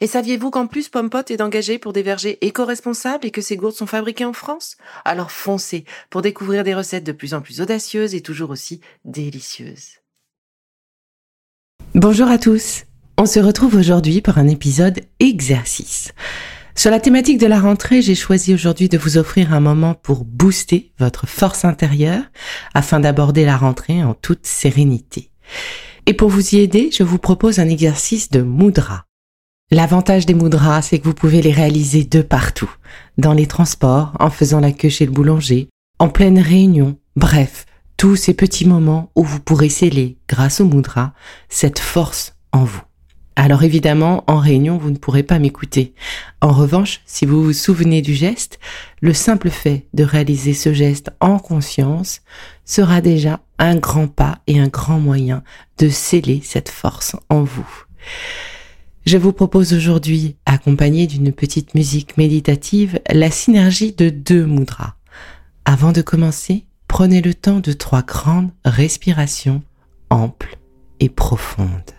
Et saviez-vous qu'en plus Pompot est engagé pour des vergers éco-responsables et que ces gourdes sont fabriquées en France? Alors foncez pour découvrir des recettes de plus en plus audacieuses et toujours aussi délicieuses. Bonjour à tous. On se retrouve aujourd'hui pour un épisode exercice. Sur la thématique de la rentrée, j'ai choisi aujourd'hui de vous offrir un moment pour booster votre force intérieure afin d'aborder la rentrée en toute sérénité. Et pour vous y aider, je vous propose un exercice de mudra. L'avantage des moudras, c'est que vous pouvez les réaliser de partout. Dans les transports, en faisant la queue chez le boulanger, en pleine réunion, bref, tous ces petits moments où vous pourrez sceller, grâce aux moudras, cette force en vous. Alors évidemment, en réunion, vous ne pourrez pas m'écouter. En revanche, si vous vous souvenez du geste, le simple fait de réaliser ce geste en conscience sera déjà un grand pas et un grand moyen de sceller cette force en vous. Je vous propose aujourd'hui, accompagné d'une petite musique méditative, la synergie de deux mudras. Avant de commencer, prenez le temps de trois grandes respirations amples et profondes.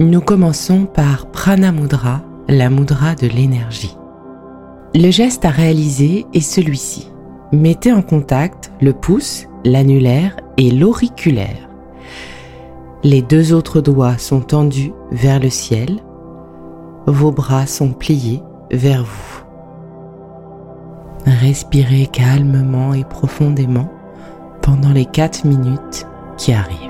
Nous commençons par Prana Mudra, la mudra de l'énergie. Le geste à réaliser est celui-ci. Mettez en contact le pouce, l'annulaire et l'auriculaire. Les deux autres doigts sont tendus vers le ciel. Vos bras sont pliés vers vous. Respirez calmement et profondément pendant les 4 minutes qui arrivent.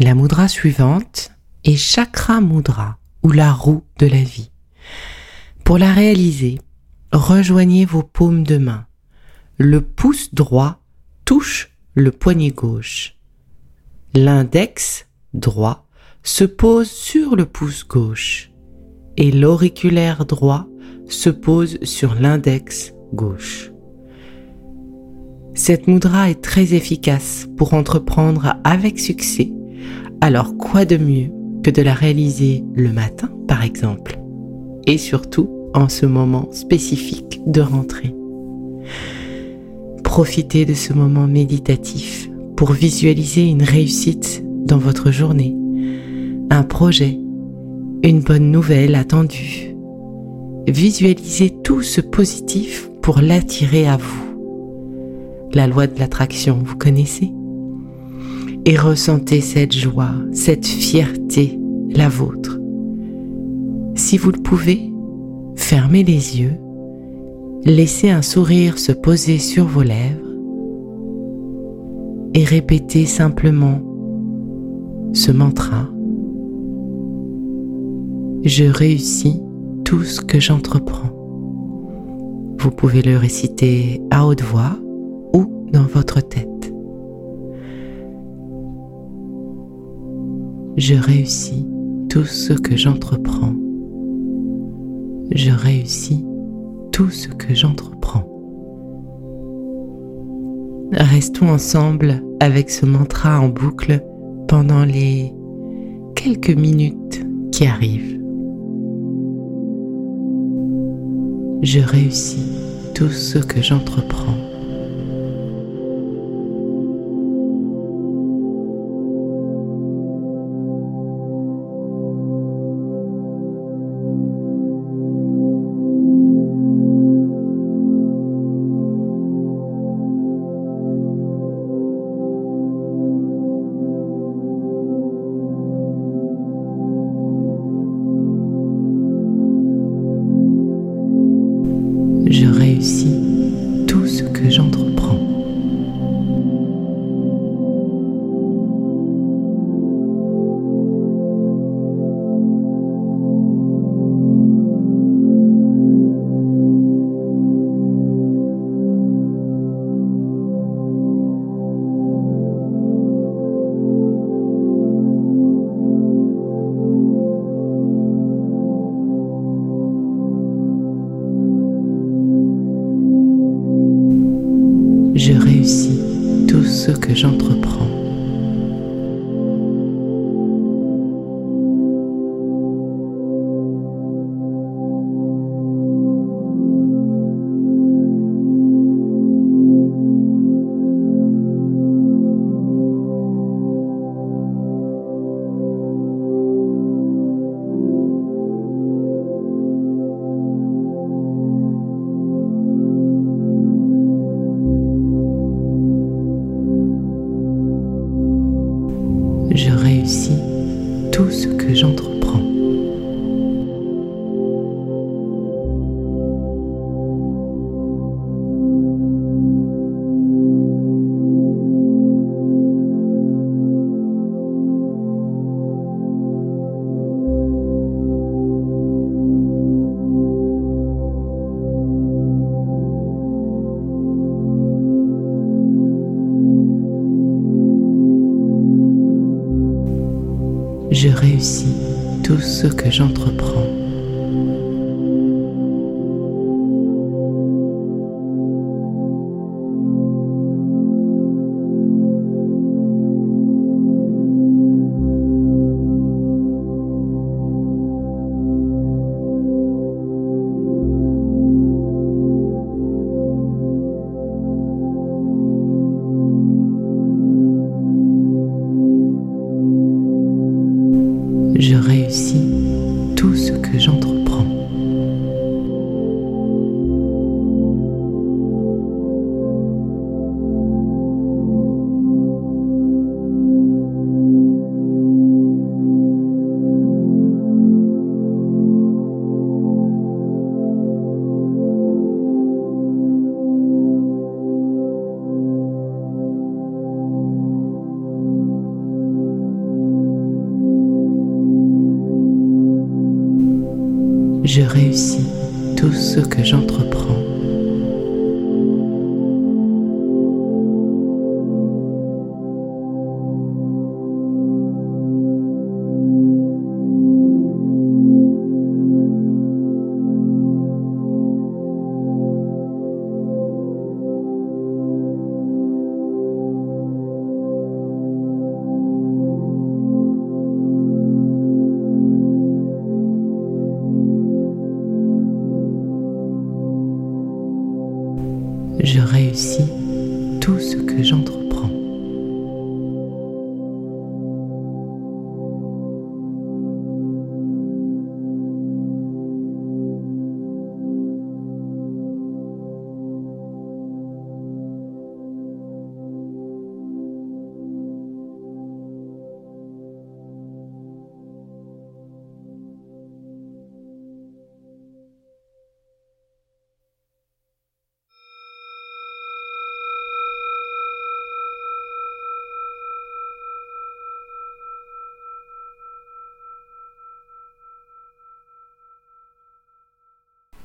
La mudra suivante est Chakra Mudra ou la roue de la vie. Pour la réaliser, rejoignez vos paumes de main. Le pouce droit touche le poignet gauche. L'index droit se pose sur le pouce gauche et l'auriculaire droit se pose sur l'index gauche. Cette mudra est très efficace pour entreprendre avec succès, alors quoi de mieux que de la réaliser le matin par exemple, et surtout en ce moment spécifique de rentrée. Profitez de ce moment méditatif pour visualiser une réussite dans votre journée, un projet, une bonne nouvelle attendue. Visualisez tout ce positif pour l'attirer à vous. La loi de l'attraction, vous connaissez? Et ressentez cette joie, cette fierté, la vôtre. Si vous le pouvez, fermez les yeux, laissez un sourire se poser sur vos lèvres et répétez simplement ce mantra. Je réussis tout ce que j'entreprends. Vous pouvez le réciter à haute voix ou dans votre tête. Je réussis tout ce que j'entreprends. Je réussis tout ce que j'entreprends. Restons ensemble avec ce mantra en boucle pendant les quelques minutes qui arrivent. Je réussis tout ce que j'entreprends. Tout ce que j'entreprends. Je réussis tout ce que j'entreprends. Je réussis tout ce que j'entreprends. Je réussis tout ce que j'entreprends.